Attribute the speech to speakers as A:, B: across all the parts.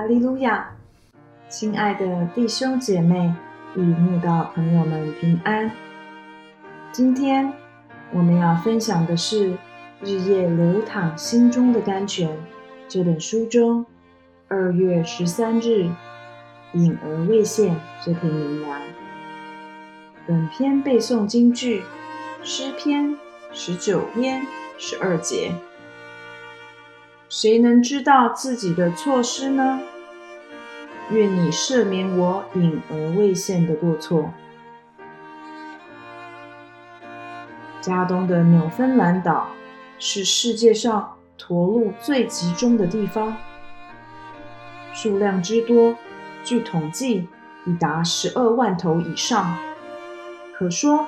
A: 哈利路亚！亲爱的弟兄姐妹与慕道朋友们平安。今天我们要分享的是《日夜流淌心中的甘泉》这本书中二月十三日“隐而未现”这篇名言。本篇背诵京剧诗篇十九篇十二节。谁能知道自己的错失呢？愿你赦免我隐而未现的过错。加东的纽芬兰岛是世界上驼鹿最集中的地方，数量之多，据统计已达十二万头以上。可说，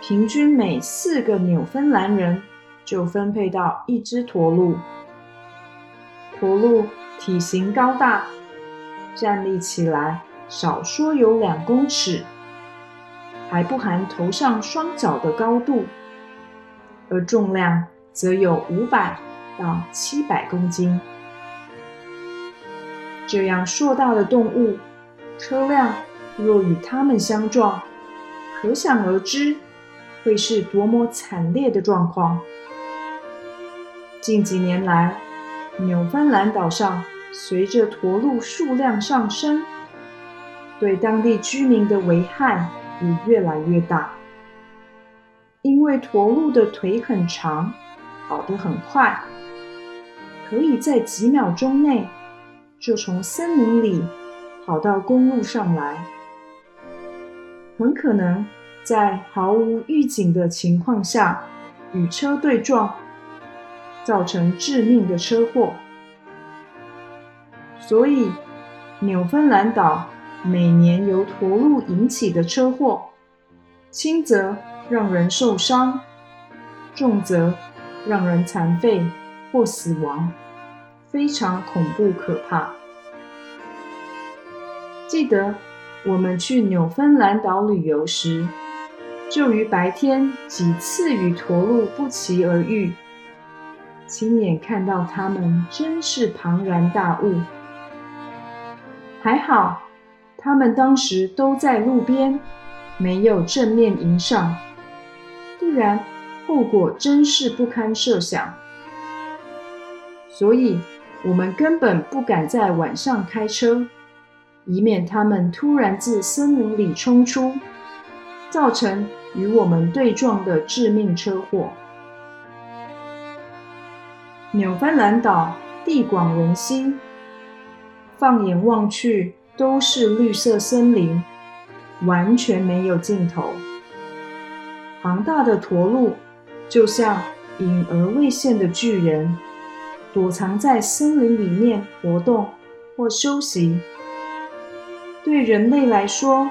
A: 平均每四个纽芬兰人就分配到一只驼鹿。驼鹿体型高大，站立起来少说有两公尺，还不含头上双脚的高度，而重量则有五百到七百公斤。这样硕大的动物，车辆若与它们相撞，可想而知会是多么惨烈的状况。近几年来，纽芬兰岛上随着驼鹿数量上升，对当地居民的危害也越来越大。因为驼鹿的腿很长，跑得很快，可以在几秒钟内就从森林里跑到公路上来，很可能在毫无预警的情况下与车对撞。造成致命的车祸，所以纽芬兰岛每年由驼鹿引起的车祸，轻则让人受伤，重则让人残废或死亡，非常恐怖可怕。记得我们去纽芬兰岛旅游时，就于白天几次与驼鹿不期而遇。亲眼看到他们，真是庞然大物。还好，他们当时都在路边，没有正面迎上，不然后果真是不堪设想。所以，我们根本不敢在晚上开车，以免他们突然自森林里冲出，造成与我们对撞的致命车祸。纽芬兰岛地广人稀，放眼望去都是绿色森林，完全没有尽头。庞大的驼鹿就像隐而未现的巨人，躲藏在森林里面活动或休息。对人类来说，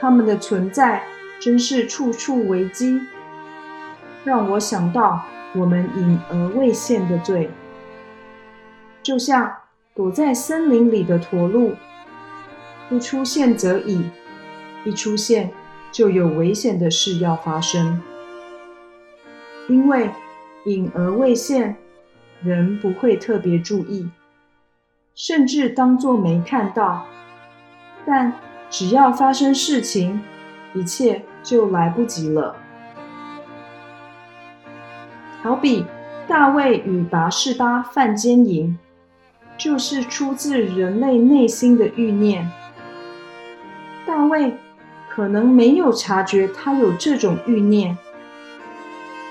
A: 它们的存在真是处处危机，让我想到。我们隐而未现的罪，就像躲在森林里的驼鹿，不出现则已，一出现就有危险的事要发生。因为隐而未现，人不会特别注意，甚至当作没看到。但只要发生事情，一切就来不及了。好比大卫与拔示巴犯奸淫，就是出自人类内心的欲念。大卫可能没有察觉他有这种欲念，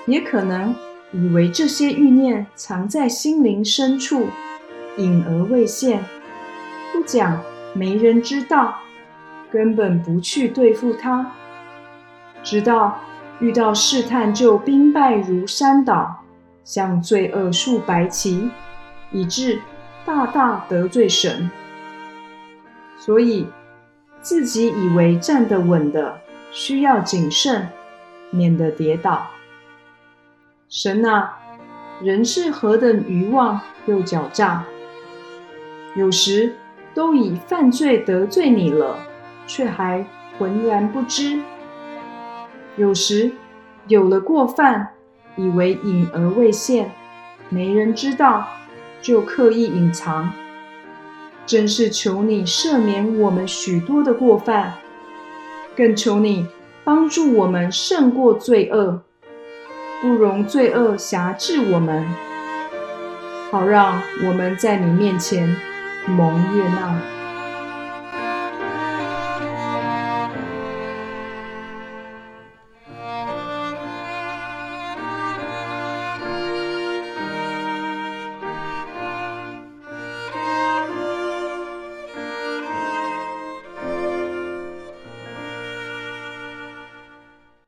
A: 也可能以为这些欲念藏在心灵深处，隐而未现，不讲没人知道，根本不去对付他，直到。遇到试探就兵败如山倒，向罪恶竖白旗，以致大大得罪神。所以自己以为站得稳的，需要谨慎，免得跌倒。神啊，人是何等愚妄又狡诈，有时都已犯罪得罪你了，却还浑然不知。有时有了过犯，以为隐而未现，没人知道，就刻意隐藏。真是求你赦免我们许多的过犯，更求你帮助我们胜过罪恶，不容罪恶辖制我们，好让我们在你面前蒙悦纳。